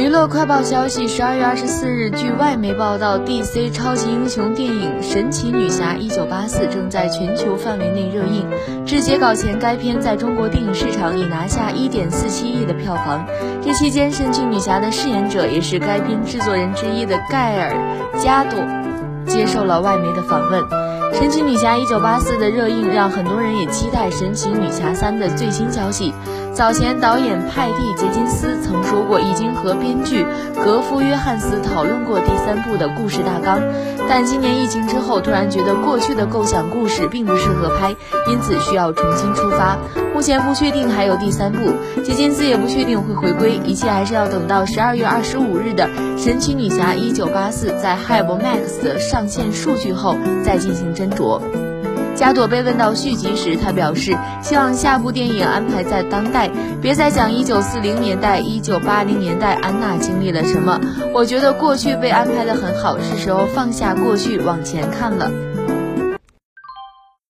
娱乐快报消息：十二月二十四日，据外媒报道，DC 超级英雄电影《神奇女侠一九八四》正在全球范围内热映。至截稿前，该片在中国电影市场已拿下一点四七亿的票房。这期间，神奇女侠的饰演者也是该片制作人之一的盖尔加朵接受了外媒的访问。《神奇女侠一九八四》的热映让很多人也期待《神奇女侠三》的最新消息。早前，导演派蒂·杰金斯曾说过，已经和编剧格夫·约翰斯讨论过第三部的故事大纲。但今年疫情之后，突然觉得过去的构想故事并不适合拍，因此需要重新出发。目前不确定还有第三部，杰金斯也不确定会回归，一切还是要等到十二月二十五日的《神奇女侠一九八四》在 HBO Max 的上线数据后再进行斟酌。加朵被问到续集时，他表示希望下部电影安排在当代，别再讲一九四零年代、一九八零年代安娜经历了什么。我觉得过去被安排的很好，是时候放下过去，往前看了。